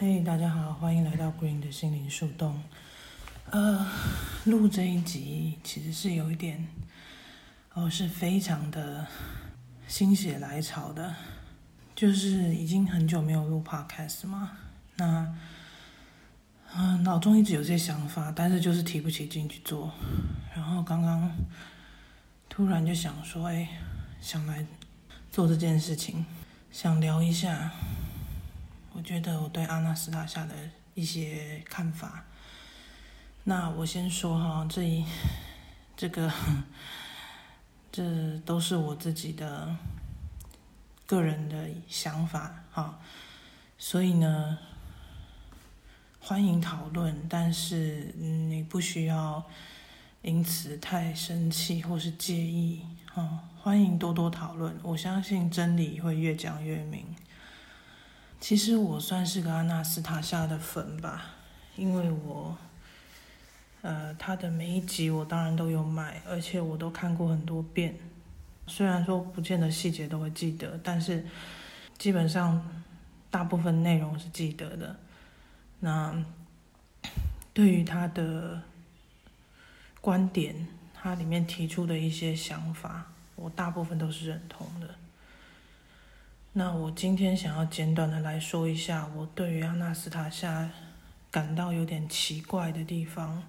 嘿，大家好，欢迎来到 Green 的心灵树洞。呃，录这一集其实是有一点，哦，是非常的心血来潮的，就是已经很久没有录 Podcast 嘛。那，嗯，脑中一直有些想法，但是就是提不起劲去做。然后刚刚突然就想说，哎，想来做这件事情，想聊一下。我觉得我对阿纳斯塔夏的一些看法。那我先说哈，这一这个 这都是我自己的个人的想法哈，所以呢，欢迎讨论，但是你不需要因此太生气或是介意哈。欢迎多多讨论，我相信真理会越讲越明。其实我算是个阿纳斯塔夏的粉吧，因为我，呃，他的每一集我当然都有买，而且我都看过很多遍。虽然说不见得细节都会记得，但是基本上大部分内容是记得的。那对于他的观点，他里面提出的一些想法，我大部分都是认同的。那我今天想要简短的来说一下，我对于阿纳斯塔夏感到有点奇怪的地方，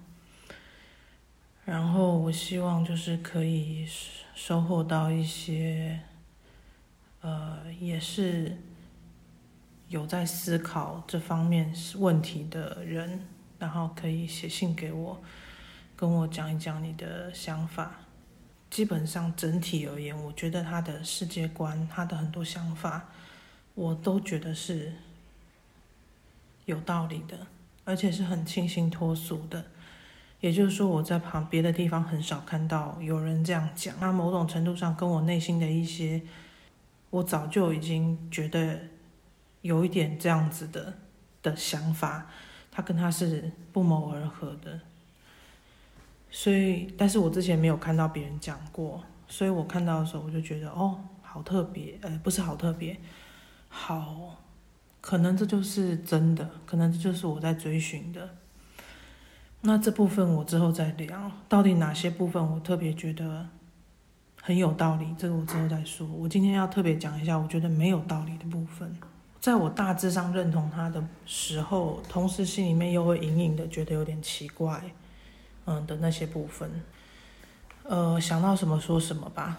然后我希望就是可以收获到一些，呃，也是有在思考这方面问题的人，然后可以写信给我，跟我讲一讲你的想法。基本上整体而言，我觉得他的世界观，他的很多想法，我都觉得是有道理的，而且是很清新脱俗的。也就是说，我在旁别的地方很少看到有人这样讲。那某种程度上，跟我内心的一些，我早就已经觉得有一点这样子的的想法，他跟他是不谋而合的。所以，但是我之前没有看到别人讲过，所以我看到的时候，我就觉得哦，好特别，呃，不是好特别，好，可能这就是真的，可能这就是我在追寻的。那这部分我之后再聊，到底哪些部分我特别觉得很有道理，这个我之后再说。我今天要特别讲一下，我觉得没有道理的部分，在我大致上认同他的时候，同时心里面又会隐隐的觉得有点奇怪。嗯的那些部分，呃，想到什么说什么吧。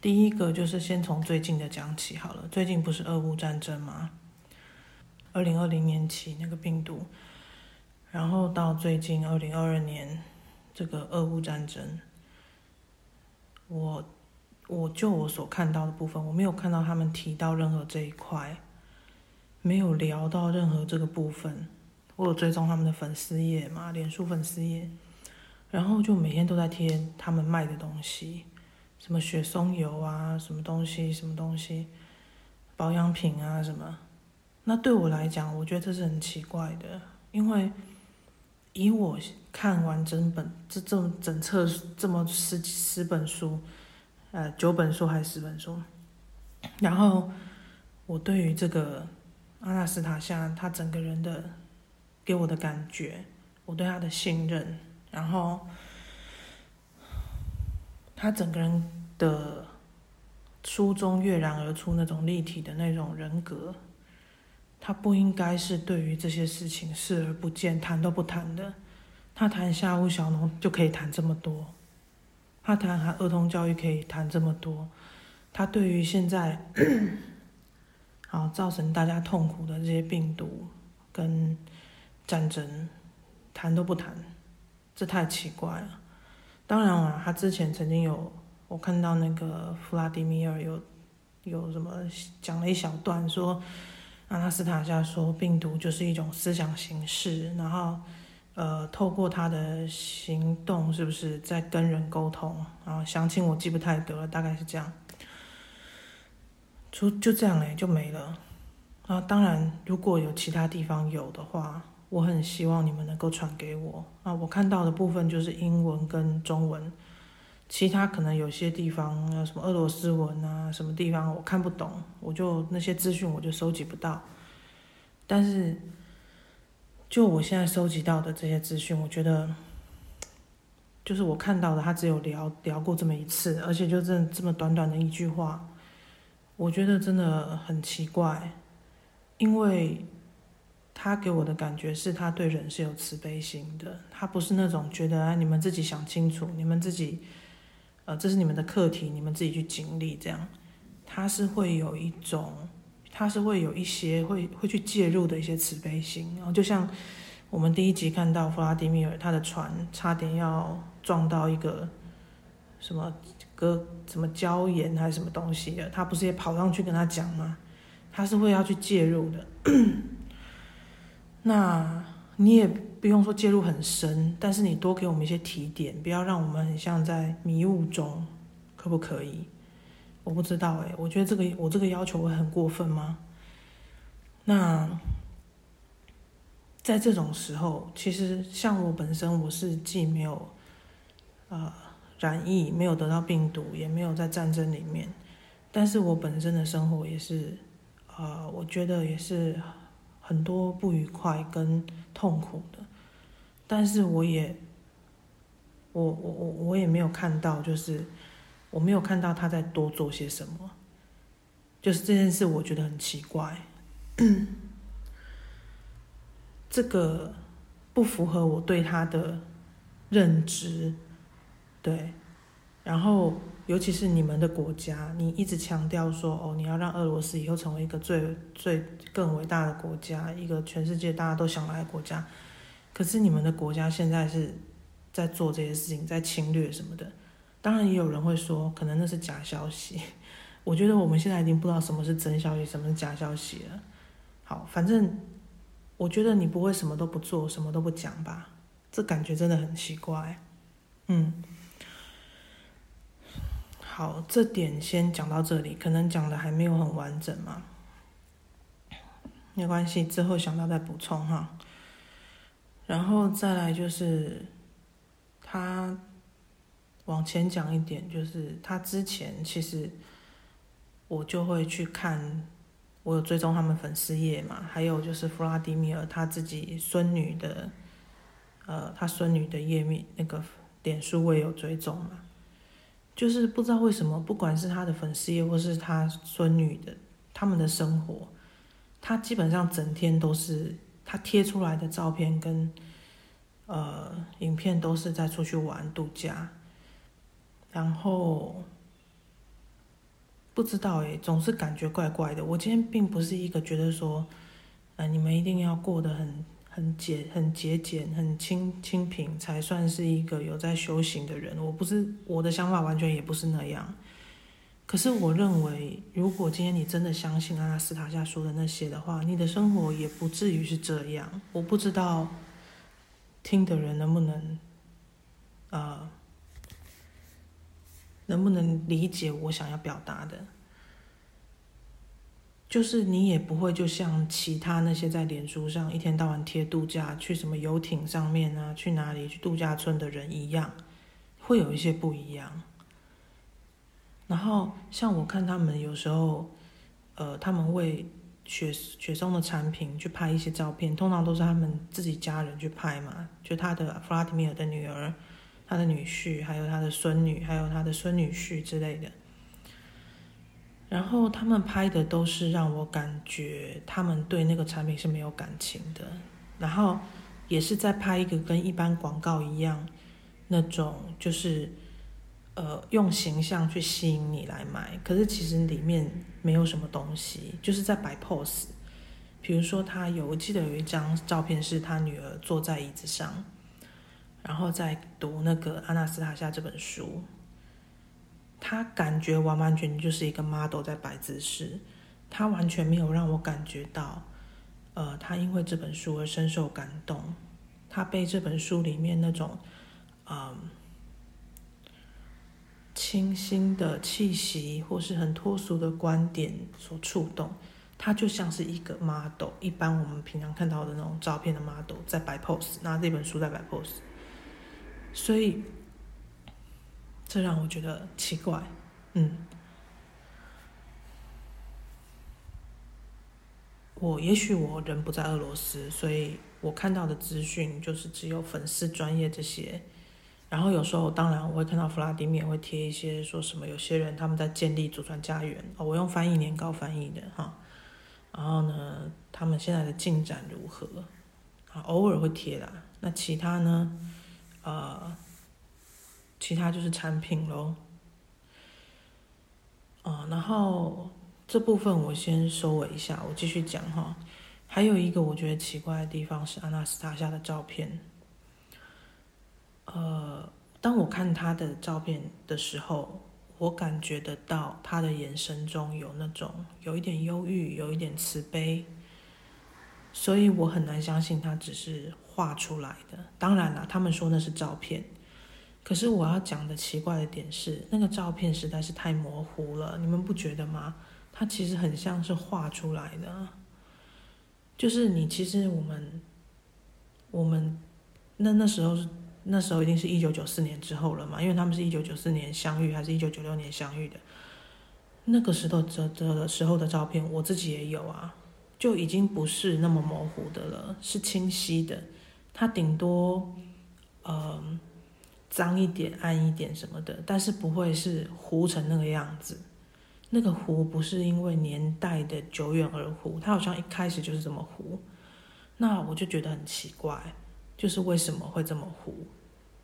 第一个就是先从最近的讲起好了。最近不是俄乌战争吗？二零二零年起那个病毒，然后到最近二零二二年这个俄乌战争，我我就我所看到的部分，我没有看到他们提到任何这一块，没有聊到任何这个部分。我有追踪他们的粉丝页嘛，脸书粉丝页。然后就每天都在贴他们卖的东西，什么雪松油啊，什么东西，什么东西，保养品啊什么。那对我来讲，我觉得这是很奇怪的，因为以我看完整本这这整册这么十十本书，呃九本书还是十本书，然后我对于这个阿纳斯塔夏他整个人的给我的感觉，我对他的信任。然后，他整个人的书中跃然而出那种立体的那种人格，他不应该是对于这些事情视而不见、谈都不谈的。他谈夏屋小农就可以谈这么多，他谈儿童教育可以谈这么多，他对于现在 好造成大家痛苦的这些病毒跟战争谈都不谈。这太奇怪了。当然了，他之前曾经有我看到那个弗拉迪米尔有有什么讲了一小段，说阿纳斯塔夏说病毒就是一种思想形式，然后呃透过他的行动是不是在跟人沟通？然后详情我记不太得了，大概是这样。就就这样嘞，就没了。啊，当然如果有其他地方有的话。我很希望你们能够传给我啊！我看到的部分就是英文跟中文，其他可能有些地方，有什么俄罗斯文啊，什么地方我看不懂，我就那些资讯我就收集不到。但是就我现在收集到的这些资讯，我觉得，就是我看到的，他只有聊聊过这么一次，而且就这这么短短的一句话，我觉得真的很奇怪，因为他给我的感觉是他对人是有慈悲心的，他不是那种觉得你们自己想清楚，你们自己，呃，这是你们的课题，你们自己去经历这样，他是会有一种。他是会有一些会会去介入的一些慈悲心，然后就像我们第一集看到弗拉迪米尔他的船差点要撞到一个什么哥什么礁岩还是什么东西的，他不是也跑上去跟他讲吗？他是会要去介入的。那你也不用说介入很深，但是你多给我们一些提点，不要让我们很像在迷雾中，可不可以？我不知道哎，我觉得这个我这个要求会很过分吗？那在这种时候，其实像我本身，我是既没有呃染疫，没有得到病毒，也没有在战争里面，但是我本身的生活也是呃，我觉得也是很多不愉快跟痛苦的，但是我也我我我我也没有看到就是。我没有看到他在多做些什么，就是这件事，我觉得很奇怪，这个不符合我对他的认知，对，然后尤其是你们的国家，你一直强调说，哦，你要让俄罗斯以后成为一个最最更伟大的国家，一个全世界大家都想来的国家，可是你们的国家现在是在做这些事情，在侵略什么的。当然也有人会说，可能那是假消息。我觉得我们现在已经不知道什么是真消息，什么是假消息了。好，反正我觉得你不会什么都不做，什么都不讲吧？这感觉真的很奇怪。嗯，好，这点先讲到这里，可能讲的还没有很完整嘛。没关系，之后想到再补充哈。然后再来就是他。往前讲一点，就是他之前其实我就会去看，我有追踪他们粉丝页嘛，还有就是弗拉迪米尔他自己孙女的，呃，他孙女的页面那个脸书我也有追踪嘛，就是不知道为什么，不管是他的粉丝页或是他孙女的他们的生活，他基本上整天都是他贴出来的照片跟呃影片都是在出去玩度假。然后不知道哎，总是感觉怪怪的。我今天并不是一个觉得说，呃，你们一定要过得很很节很节俭、很清清贫才算是一个有在修行的人。我不是我的想法完全也不是那样。可是我认为，如果今天你真的相信阿拉斯塔下说的那些的话，你的生活也不至于是这样。我不知道听的人能不能，呃。能不能理解我想要表达的？就是你也不会就像其他那些在脸书上一天到晚贴度假去什么游艇上面啊，去哪里去度假村的人一样，会有一些不一样。然后像我看他们有时候，呃，他们为雪雪松的产品去拍一些照片，通常都是他们自己家人去拍嘛，就他的弗拉迪米尔的女儿。他的女婿，还有他的孙女，还有他的孙女婿之类的，然后他们拍的都是让我感觉他们对那个产品是没有感情的，然后也是在拍一个跟一般广告一样那种，就是呃用形象去吸引你来买，可是其实里面没有什么东西，就是在摆 pose。比如说他有，我记得有一张照片是他女儿坐在椅子上。然后在读那个《阿纳斯塔夏》这本书，他感觉完完全全就是一个 model 在摆姿势，他完全没有让我感觉到，呃，他因为这本书而深受感动，他被这本书里面那种，嗯，清新的气息或是很脱俗的观点所触动，他就像是一个 model，一般我们平常看到的那种照片的 model 在摆 pose，拿这本书在摆 pose。所以，这让我觉得奇怪，嗯，我也许我人不在俄罗斯，所以我看到的资讯就是只有粉丝专业这些。然后有时候当然我会看到弗拉迪米尔会贴一些说什么有些人他们在建立祖传家园哦，我用翻译年糕翻译的哈。然后呢，他们现在的进展如何？啊，偶尔会贴啦。那其他呢？呃，其他就是产品喽。啊，然后这部分我先收尾一下，我继续讲哈。还有一个我觉得奇怪的地方是阿纳斯塔夏的照片。呃，当我看他的照片的时候，我感觉得到他的眼神中有那种有一点忧郁，有一点慈悲，所以我很难相信他只是画出来的。当然了，他们说那是照片。可是我要讲的奇怪的点是，那个照片实在是太模糊了，你们不觉得吗？它其实很像是画出来的，就是你其实我们，我们那那时候是那时候一定是一九九四年之后了嘛，因为他们是一九九四年相遇，还是一九九六年相遇的？那个时候这这的时候的照片，我自己也有啊，就已经不是那么模糊的了，是清晰的，它顶多，嗯。脏一点、暗一点什么的，但是不会是糊成那个样子。那个糊不是因为年代的久远而糊，它好像一开始就是这么糊。那我就觉得很奇怪，就是为什么会这么糊？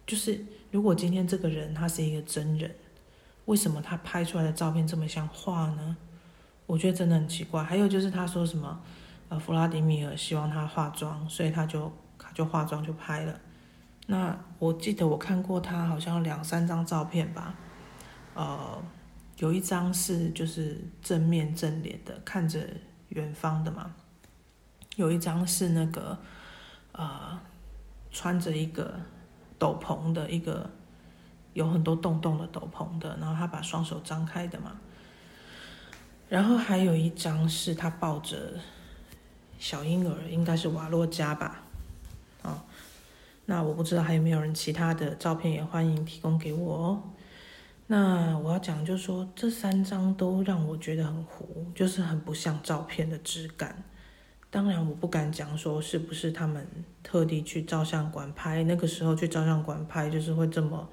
就是如果今天这个人他是一个真人，为什么他拍出来的照片这么像画呢？我觉得真的很奇怪。还有就是他说什么，呃，弗拉迪米尔希望他化妆，所以他就他就化妆就拍了。那我记得我看过他好像两三张照片吧，呃，有一张是就是正面正脸的看着远方的嘛，有一张是那个呃穿着一个斗篷的一个有很多洞洞的斗篷的，然后他把双手张开的嘛，然后还有一张是他抱着小婴儿，应该是瓦洛加吧。啊那我不知道还有没有人其他的照片也欢迎提供给我哦。那我要讲就是说，这三张都让我觉得很糊，就是很不像照片的质感。当然，我不敢讲说是不是他们特地去照相馆拍，那个时候去照相馆拍就是会这么，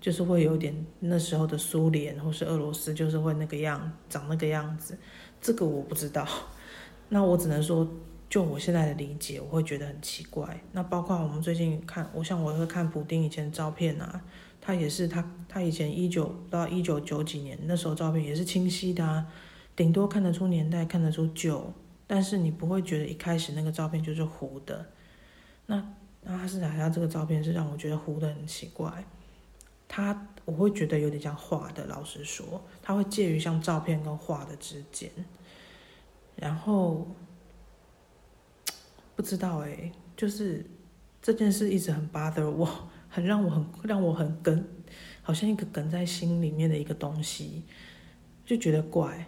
就是会有点那时候的苏联或是俄罗斯就是会那个样长那个样子，这个我不知道。那我只能说。就我现在的理解，我会觉得很奇怪。那包括我们最近看，我像我会看普丁以前照片啊，他也是他他以前一九到一九九几年那时候照片也是清晰的啊，顶多看得出年代，看得出旧，但是你不会觉得一开始那个照片就是糊的。那那他是哪下这个照片是让我觉得糊的很奇怪，他我会觉得有点像画的，老实说，他会介于像照片跟画的之间，然后。不知道哎，就是这件事一直很 bother 我，很让我很让我很梗，好像一个梗在心里面的一个东西，就觉得怪，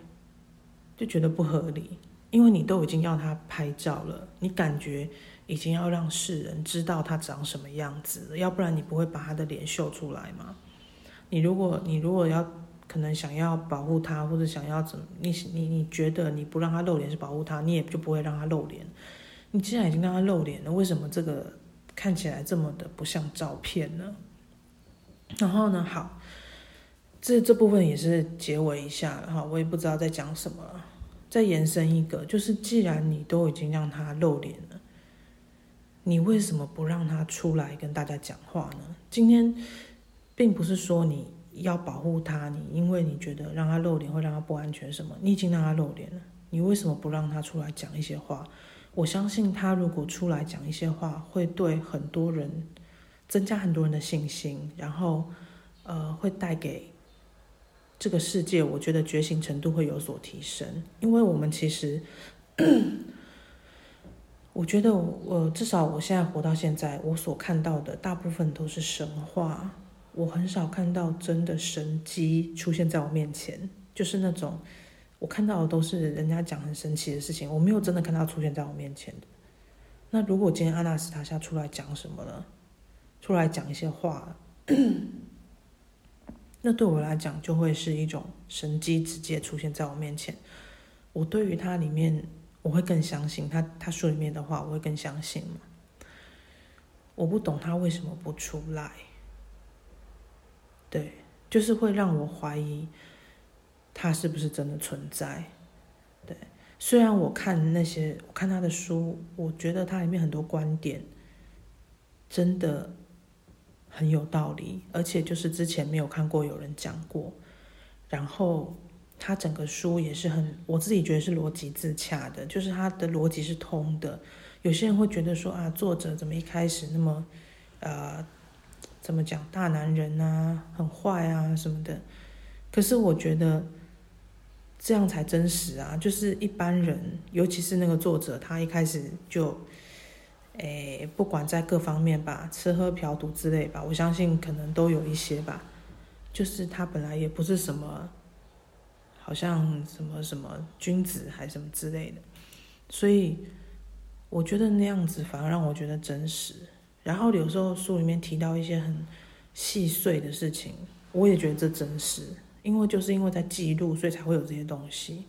就觉得不合理。因为你都已经要他拍照了，你感觉已经要让世人知道他长什么样子了，要不然你不会把他的脸秀出来吗？你如果你如果要可能想要保护他，或者想要怎么，你你你觉得你不让他露脸是保护他，你也就不会让他露脸。你既然已经让他露脸了，为什么这个看起来这么的不像照片呢？然后呢，好，这这部分也是结尾一下了哈，我也不知道在讲什么了，再延伸一个，就是既然你都已经让他露脸了，你为什么不让他出来跟大家讲话呢？今天并不是说你要保护他，你因为你觉得让他露脸会让他不安全什么，你已经让他露脸了，你为什么不让他出来讲一些话？我相信他如果出来讲一些话，会对很多人增加很多人的信心，然后呃，会带给这个世界，我觉得觉醒程度会有所提升。因为我们其实，我觉得我至少我现在活到现在，我所看到的大部分都是神话，我很少看到真的神迹出现在我面前，就是那种。我看到的都是人家讲很神奇的事情，我没有真的看到出现在我面前的。那如果今天阿纳斯塔夏出来讲什么了，出来讲一些话，那对我来讲就会是一种神机直接出现在我面前。我对于它里面，我会更相信他他书里面的话，我会更相信嘛。我不懂他为什么不出来，对，就是会让我怀疑他是不是真的存在。对，虽然我看那些我看他的书，我觉得他里面很多观点真的很有道理，而且就是之前没有看过有人讲过，然后他整个书也是很我自己觉得是逻辑自洽的，就是他的逻辑是通的。有些人会觉得说啊，作者怎么一开始那么，呃，怎么讲大男人啊，很坏啊什么的？可是我觉得这样才真实啊！就是一般人，尤其是那个作者，他一开始就，诶，不管在各方面吧，吃喝嫖赌之类吧，我相信可能都有一些吧。就是他本来也不是什么，好像什么什么君子还是什么之类的，所以。我觉得那样子反而让我觉得真实。然后有时候书里面提到一些很细碎的事情，我也觉得这真实，因为就是因为在记录，所以才会有这些东西。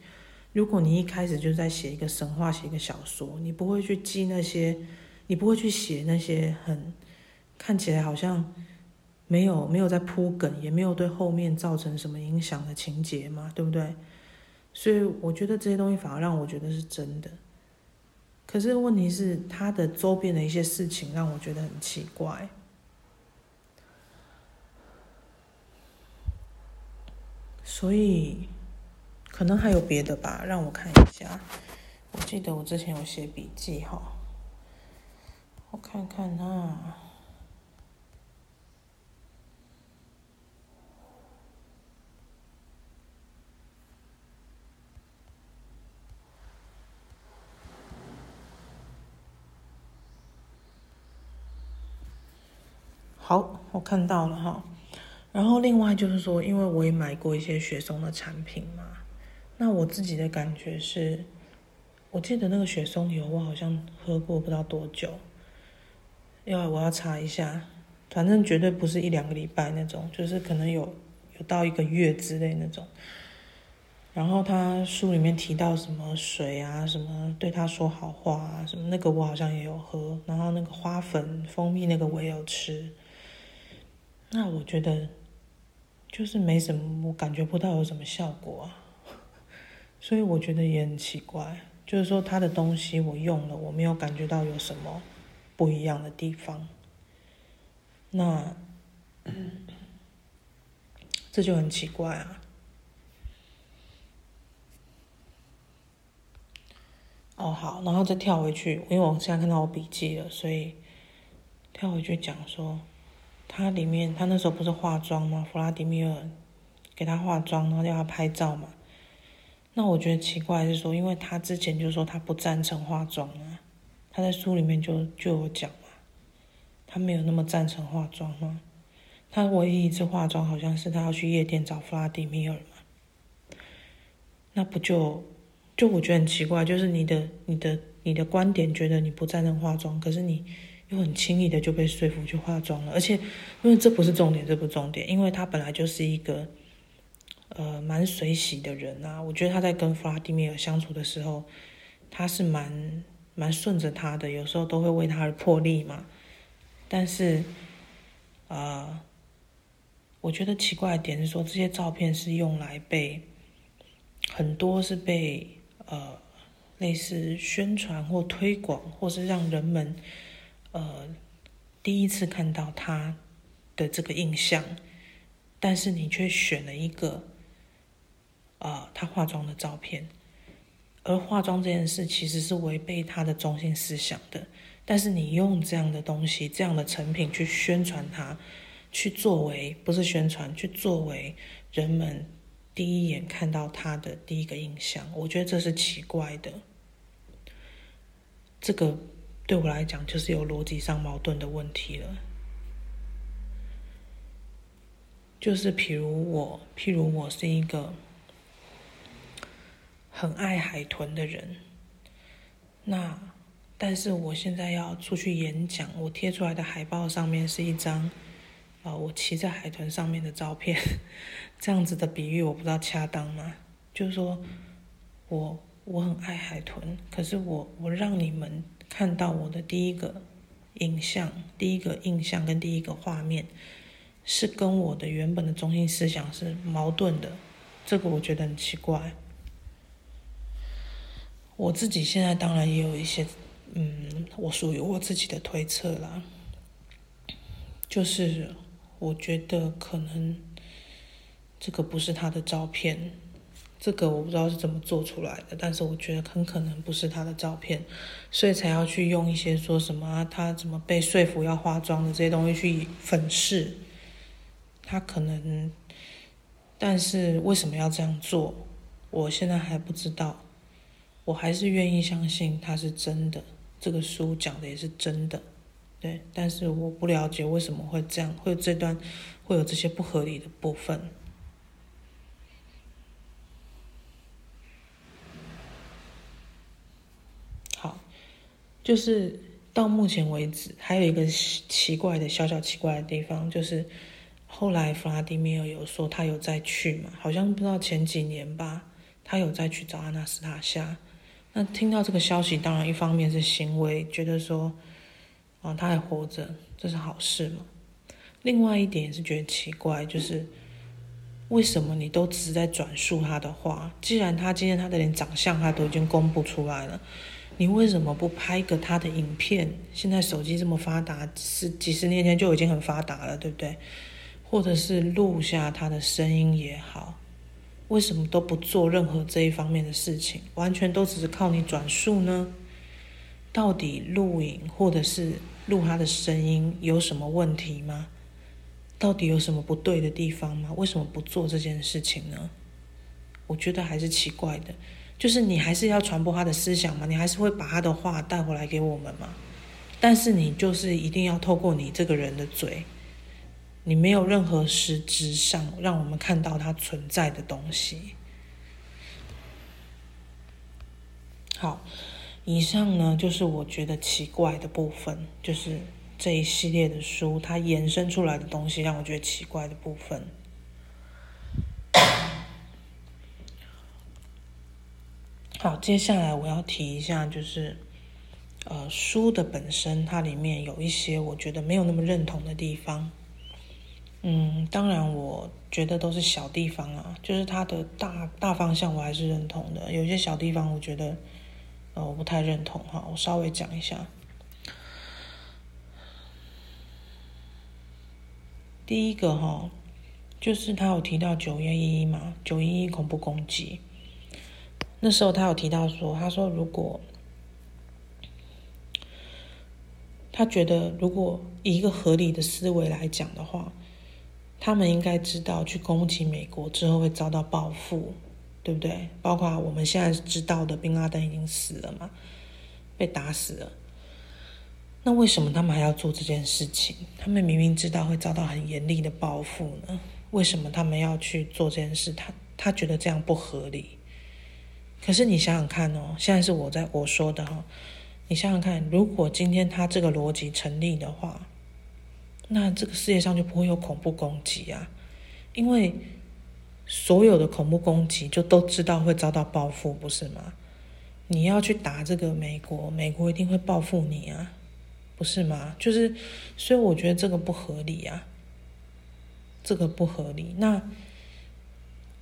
如果你一开始就在写一个神话，写一个小说，你不会去记那些，你不会去写那些很看起来好像没有没有在铺梗，也没有对后面造成什么影响的情节嘛，对不对？所以我觉得这些东西反而让我觉得是真的。可是问题是，他的周边的一些事情让我觉得很奇怪，所以可能还有别的吧，让我看一下。我记得我之前有写笔记哈，我看看啊。好，我看到了哈。然后另外就是说，因为我也买过一些雪松的产品嘛，那我自己的感觉是，我记得那个雪松油我好像喝过不知道多久，因为我要查一下，反正绝对不是一两个礼拜那种，就是可能有有到一个月之类那种。然后他书里面提到什么水啊，什么对他说好话啊，什么那个我好像也有喝，然后那个花粉、蜂蜜那个我也有吃。那我觉得就是没什么，我感觉不到有什么效果啊，所以我觉得也很奇怪。就是说他的东西我用了，我没有感觉到有什么不一样的地方。那这就很奇怪啊。哦，好，然后再跳回去，因为我现在看到我笔记了，所以跳回去讲说。他里面，他那时候不是化妆吗？弗拉迪米尔给他化妆，然后叫他拍照嘛。那我觉得奇怪是说，因为他之前就说他不赞成化妆啊，他在书里面就就有讲嘛，他没有那么赞成化妆吗？他唯一一次化妆好像是他要去夜店找弗拉迪米尔嘛。那不就就我觉得很奇怪，就是你的你的你的观点觉得你不赞成化妆，可是你。又很轻易的就被说服去化妆了，而且因为这不是重点，这不重点，因为他本来就是一个呃蛮随喜的人啊。我觉得他在跟弗拉迪米尔相处的时候，他是蛮蛮顺着他的，有时候都会为他而破例嘛。但是啊，我觉得奇怪的点是说，这些照片是用来被很多是被呃类似宣传或推广，或是让人们。呃，第一次看到他的这个印象，但是你却选了一个啊，他化妆的照片，而化妆这件事其实是违背他的中心思想的。但是你用这样的东西、这样的成品去宣传他，去作为不是宣传，去作为人们第一眼看到他的第一个印象，我觉得这是奇怪的。这个。对我来讲，就是有逻辑上矛盾的问题了。就是譬如我，譬如我是一个很爱海豚的人，那但是我现在要出去演讲，我贴出来的海报上面是一张啊，我骑在海豚上面的照片，这样子的比喻我不知道恰当吗？就是说我我很爱海豚，可是我我让你们看到我的第一个影像、第一个印象跟第一个画面，是跟我的原本的中心思想是矛盾的，这个我觉得很奇怪。我自己现在当然也有一些，嗯，我属于我自己的推测啦，就是我觉得可能这个不是他的照片。这个我不知道是怎么做出来的，但是我觉得很可能不是他的照片，所以才要去用一些说什么啊他怎么被说服要化妆的这些东西去粉饰。他可能，但是为什么要这样做？我现在还不知道。我还是愿意相信他是真的，这个书讲的也是真的，对。但是我不了解为什么会这样，会有这段会有这些不合理的部分。就是到目前为止，还有一个奇怪的小小奇怪的地方，就是后来弗拉迪米尔有说他有再去嘛，好像不知道前几年吧，他有再去找阿纳斯塔夏。那听到这个消息，当然一方面是欣慰，觉得说，啊他还活着，这是好事嘛。另外一点也是觉得奇怪，就是为什么你都只是在转述他的话？既然他今天他的连长相他都已经公布出来了。你为什么不拍个他的影片？现在手机这么发达，是几十年前就已经很发达了，对不对？或者是录下他的声音也好，为什么都不做任何这一方面的事情？完全都只是靠你转述呢？到底录影或者是录他的声音有什么问题吗？到底有什么不对的地方吗？为什么不做这件事情呢？我觉得还是奇怪的。就是你还是要传播他的思想嘛，你还是会把他的话带回来给我们嘛。但是你就是一定要透过你这个人的嘴，你没有任何实质上让我们看到他存在的东西。好，以上呢就是我觉得奇怪的部分，就是这一系列的书它延伸出来的东西让我觉得奇怪的部分。好，接下来我要提一下，就是，呃，书的本身，它里面有一些我觉得没有那么认同的地方。嗯，当然，我觉得都是小地方啊，就是它的大大方向我还是认同的，有些小地方我觉得，呃，我不太认同哈，我稍微讲一下。第一个哈，就是他有提到九一一嘛，九一一恐怖攻击。那时候他有提到说，他说如果他觉得如果以一个合理的思维来讲的话，他们应该知道去攻击美国之后会遭到报复，对不对？包括我们现在知道的，宾拉登已经死了嘛，被打死了。那为什么他们还要做这件事情？他们明明知道会遭到很严厉的报复呢？为什么他们要去做这件事？他他觉得这样不合理。可是你想想看哦，现在是我在我说的哈，你想想看，如果今天他这个逻辑成立的话，那这个世界上就不会有恐怖攻击啊，因为所有的恐怖攻击就都知道会遭到报复，不是吗？你要去打这个美国，美国一定会报复你啊，不是吗？就是，所以我觉得这个不合理啊，这个不合理。那。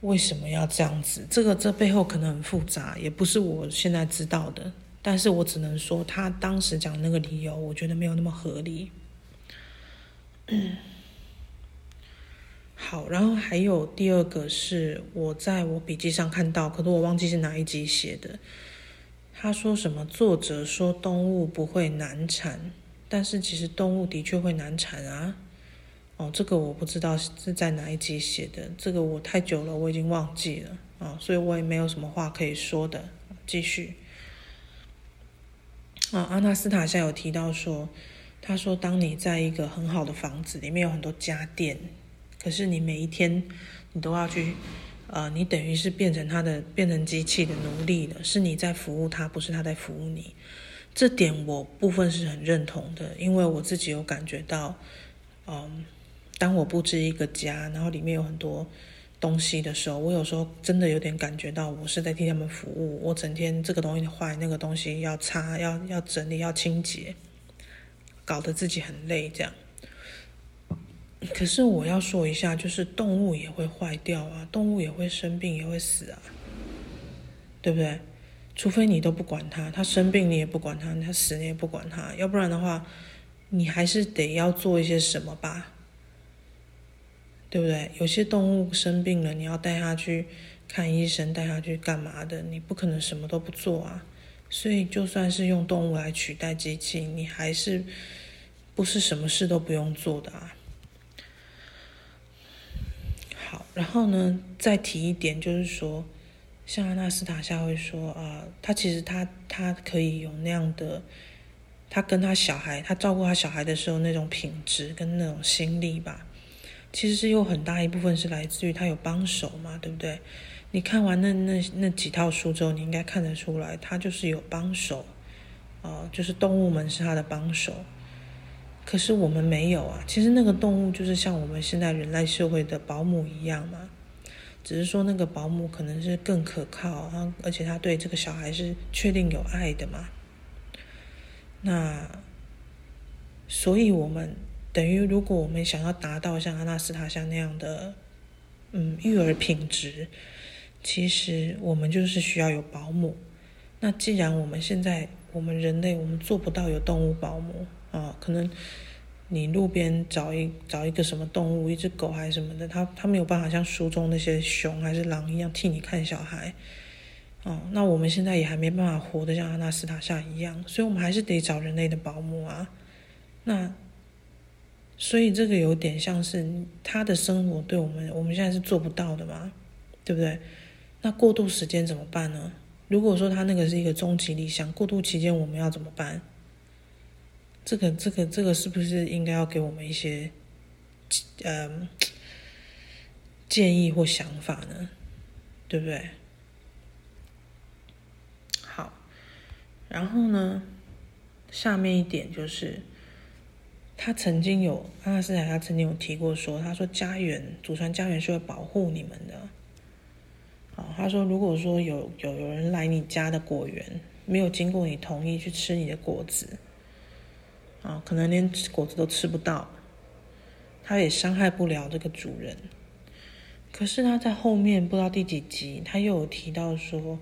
为什么要这样子？这个这背后可能很复杂，也不是我现在知道的。但是我只能说，他当时讲那个理由，我觉得没有那么合理。好，然后还有第二个是我在我笔记上看到，可是我忘记是哪一集写的。他说什么？作者说动物不会难产，但是其实动物的确会难产啊。哦，这个我不知道是在哪一集写的，这个我太久了，我已经忘记了啊，所以我也没有什么话可以说的。继续，啊，阿纳斯塔夏有提到说，他说，当你在一个很好的房子里面有很多家电，可是你每一天你都要去，呃，你等于是变成他的变成机器的奴隶了，是你在服务他，不是他在服务你。这点我部分是很认同的，因为我自己有感觉到，嗯。当我布置一个家，然后里面有很多东西的时候，我有时候真的有点感觉到我是在替他们服务。我整天这个东西坏，那个东西要擦，要要整理，要清洁，搞得自己很累。这样。可是我要说一下，就是动物也会坏掉啊，动物也会生病，也会死啊，对不对？除非你都不管它，它生病你也不管它，它死你也不管它，要不然的话，你还是得要做一些什么吧。对不对？有些动物生病了，你要带它去看医生，带它去干嘛的？你不可能什么都不做啊。所以，就算是用动物来取代机器，你还是不是什么事都不用做的啊。好，然后呢，再提一点，就是说，像阿纳斯塔夏会说啊，他其实他他可以有那样的，他跟他小孩，他照顾他小孩的时候那种品质跟那种心力吧。其实是有很大一部分是来自于他有帮手嘛，对不对？你看完那那那几套书之后，你应该看得出来，他就是有帮手，哦，就是动物们是他的帮手。可是我们没有啊，其实那个动物就是像我们现在人类社会的保姆一样嘛，只是说那个保姆可能是更可靠啊，而且他对这个小孩是确定有爱的嘛。那，所以我们。等于，如果我们想要达到像阿纳斯塔夏那样的，嗯，育儿品质，其实我们就是需要有保姆。那既然我们现在我们人类我们做不到有动物保姆啊，可能你路边找一找一个什么动物，一只狗还是什么的，它它没有办法像书中那些熊还是狼一样替你看小孩，哦，那我们现在也还没办法活得像阿纳斯塔夏一样，所以我们还是得找人类的保姆啊，那。所以这个有点像是他的生活对我们，我们现在是做不到的嘛，对不对？那过渡时间怎么办呢？如果说他那个是一个终极理想，过渡期间我们要怎么办？这个、这个、这个是不是应该要给我们一些呃建议或想法呢？对不对？好，然后呢，下面一点就是。他曾经有阿拉斯塔，他曾经有提过说，他说家园祖传家园是会保护你们的。啊，他说如果说有有有人来你家的果园，没有经过你同意去吃你的果子，啊，可能连果子都吃不到，他也伤害不了这个主人。可是他在后面不知道第几集，他又有提到说，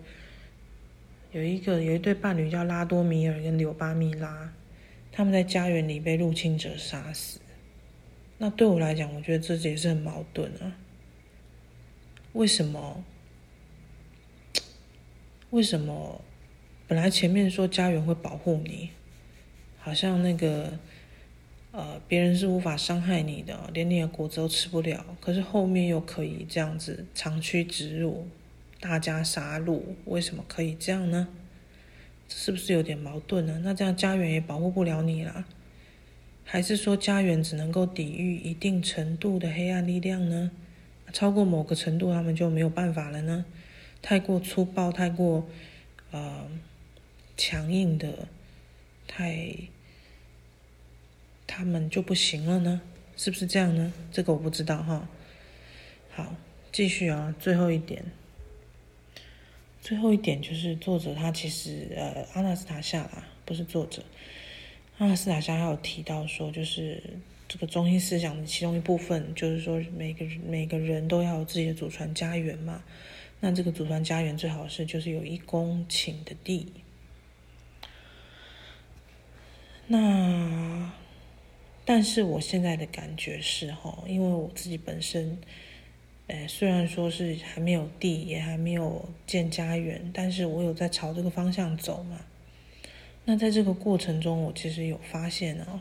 有一个有一对伴侣叫拉多米尔跟柳巴米拉。他们在家园里被入侵者杀死，那对我来讲，我觉得这也是很矛盾啊。为什么？为什么？本来前面说家园会保护你，好像那个呃，别人是无法伤害你的，连你的果子都吃不了。可是后面又可以这样子长驱直入，大家杀戮，为什么可以这样呢？是不是有点矛盾呢？那这样家园也保护不了你啦？还是说家园只能够抵御一定程度的黑暗力量呢？超过某个程度，他们就没有办法了呢？太过粗暴、太过呃强硬的，太他们就不行了呢？是不是这样呢？这个我不知道哈。好，继续啊，最后一点。最后一点就是作者他其实呃阿纳斯塔夏啦，不是作者，阿纳斯塔夏还有提到说，就是这个中心思想的其中一部分，就是说每个每个人都要有自己的祖传家园嘛。那这个祖传家园最好是就是有一公顷的地。那但是我现在的感觉是哈，因为我自己本身。哎，虽然说是还没有地，也还没有建家园，但是我有在朝这个方向走嘛。那在这个过程中，我其实有发现哦，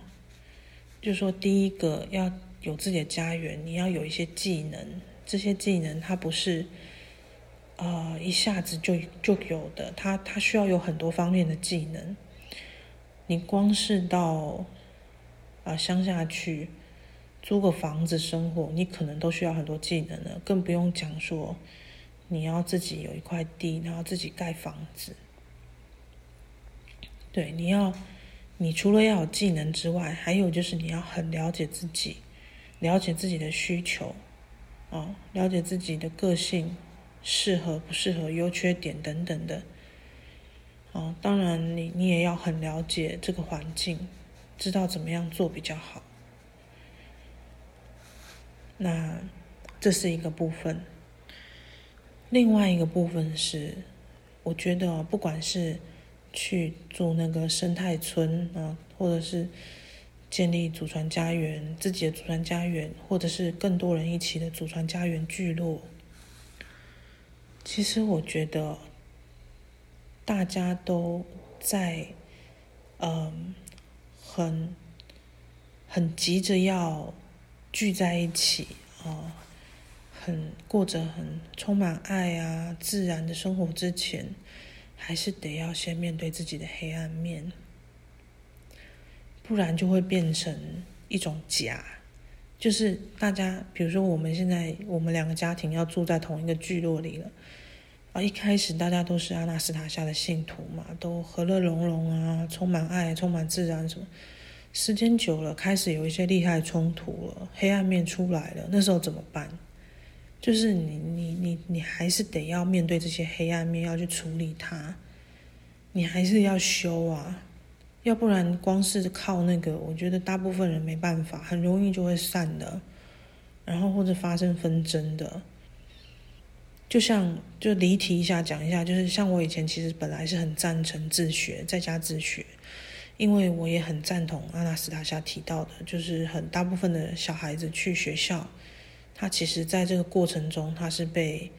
就说第一个要有自己的家园，你要有一些技能，这些技能它不是，呃，一下子就就有的，它它需要有很多方面的技能。你光是到啊乡下去。租个房子生活，你可能都需要很多技能了，更不用讲说你要自己有一块地，然后自己盖房子。对，你要，你除了要有技能之外，还有就是你要很了解自己，了解自己的需求，哦，了解自己的个性，适合不适合、优缺点等等的。哦，当然你你也要很了解这个环境，知道怎么样做比较好。那这是一个部分。另外一个部分是，我觉得不管是去住那个生态村啊，或者是建立祖传家园，自己的祖传家园，或者是更多人一起的祖传家园聚落，其实我觉得大家都在嗯很很急着要聚在一起啊。很过着很充满爱啊自然的生活之前，还是得要先面对自己的黑暗面，不然就会变成一种假。就是大家，比如说我们现在我们两个家庭要住在同一个聚落里了，啊，一开始大家都是阿纳斯塔夏的信徒嘛，都和乐融融啊，充满爱，充满自然什么。时间久了，开始有一些利害冲突了，黑暗面出来了，那时候怎么办？就是你你你你还是得要面对这些黑暗面，要去处理它，你还是要修啊，要不然光是靠那个，我觉得大部分人没办法，很容易就会散的，然后或者发生纷争的。就像就离题一下讲一下，就是像我以前其实本来是很赞成自学，在家自学，因为我也很赞同阿纳斯塔夏提到的，就是很大部分的小孩子去学校。他其实在这个过程中，他是被，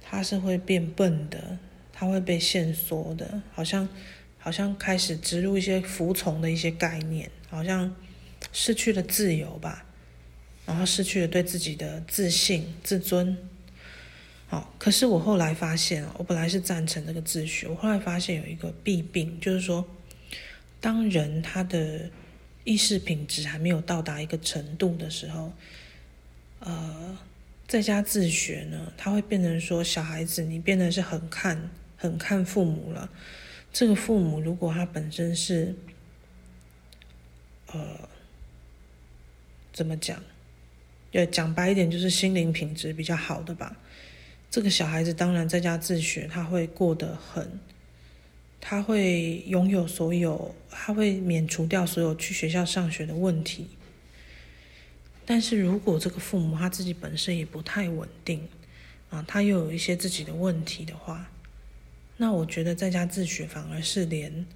他是会变笨的，他会被限缩的，好像，好像开始植入一些服从的一些概念，好像失去了自由吧，然后失去了对自己的自信、自尊。好，可是我后来发现我本来是赞成这个秩序，我后来发现有一个弊病，就是说，当人他的意识品质还没有到达一个程度的时候。呃，在家自学呢，他会变成说，小孩子你变得是很看很看父母了。这个父母如果他本身是，呃，怎么讲？要讲白一点，就是心灵品质比较好的吧。这个小孩子当然在家自学，他会过得很，他会拥有所有，他会免除掉所有去学校上学的问题。但是如果这个父母他自己本身也不太稳定，啊，他又有一些自己的问题的话，那我觉得在家自学反而是连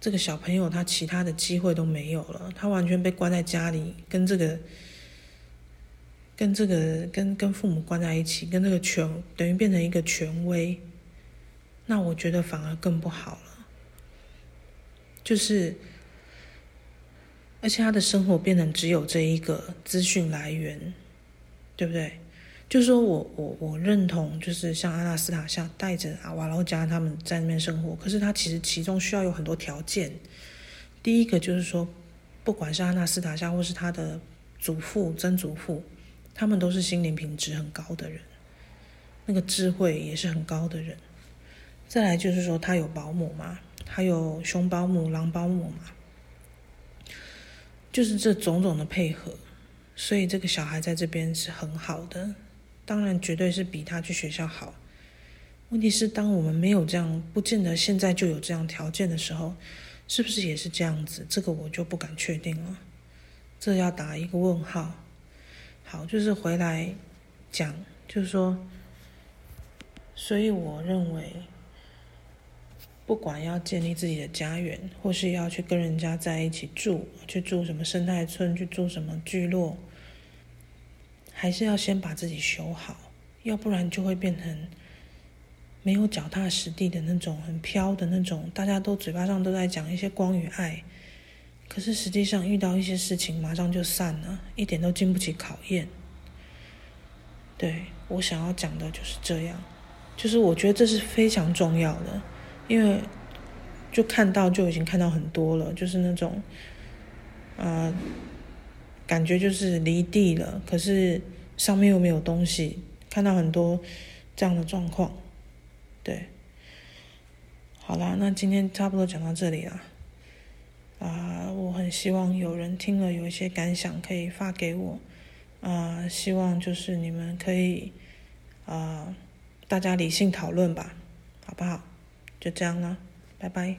这个小朋友他其他的机会都没有了，他完全被关在家里，跟这个跟这个跟跟父母关在一起，跟这个权等于变成一个权威，那我觉得反而更不好了，就是。而且他的生活变成只有这一个资讯来源，对不对？就是说我我我认同，就是像阿纳斯塔夏带着阿瓦罗加他们在那边生活，可是他其实其中需要有很多条件。第一个就是说，不管是阿纳斯塔夏或是他的祖父、曾祖父，他们都是心灵品质很高的人，那个智慧也是很高的人。再来就是说，他有保姆嘛，他有熊保姆、狼保姆嘛。就是这种种的配合，所以这个小孩在这边是很好的，当然绝对是比他去学校好。问题是，当我们没有这样，不见得现在就有这样条件的时候，是不是也是这样子？这个我就不敢确定了，这要打一个问号。好，就是回来讲，就是说，所以我认为。不管要建立自己的家园，或是要去跟人家在一起住，去住什么生态村，去住什么聚落，还是要先把自己修好，要不然就会变成没有脚踏实地的那种，很飘的那种。大家都嘴巴上都在讲一些光与爱，可是实际上遇到一些事情，马上就散了，一点都经不起考验。对我想要讲的就是这样，就是我觉得这是非常重要的。因为就看到就已经看到很多了，就是那种，呃，感觉就是离地了，可是上面又没有东西，看到很多这样的状况，对，好啦，那今天差不多讲到这里了，啊，我很希望有人听了有一些感想可以发给我，啊，希望就是你们可以啊，大家理性讨论吧，好不好？就这样了，拜拜。